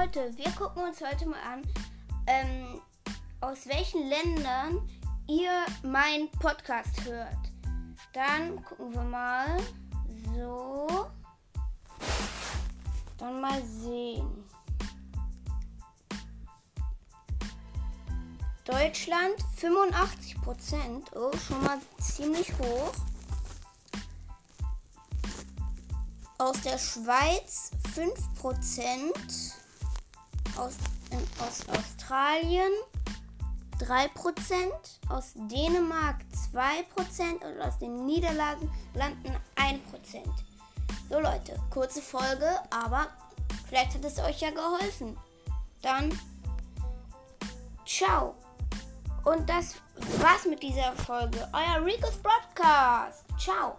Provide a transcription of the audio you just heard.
Leute, wir gucken uns heute mal an, ähm, aus welchen Ländern ihr meinen Podcast hört. Dann gucken wir mal. So. Dann mal sehen. Deutschland 85 Prozent. Oh, schon mal ziemlich hoch. Aus der Schweiz 5 Prozent. Aus, aus Australien 3 Prozent. Aus Dänemark 2 Prozent. Und aus den Niederlanden 1 Prozent. So Leute, kurze Folge, aber vielleicht hat es euch ja geholfen. Dann ciao. Und das war's mit dieser Folge. Euer Rico's Broadcast. Ciao.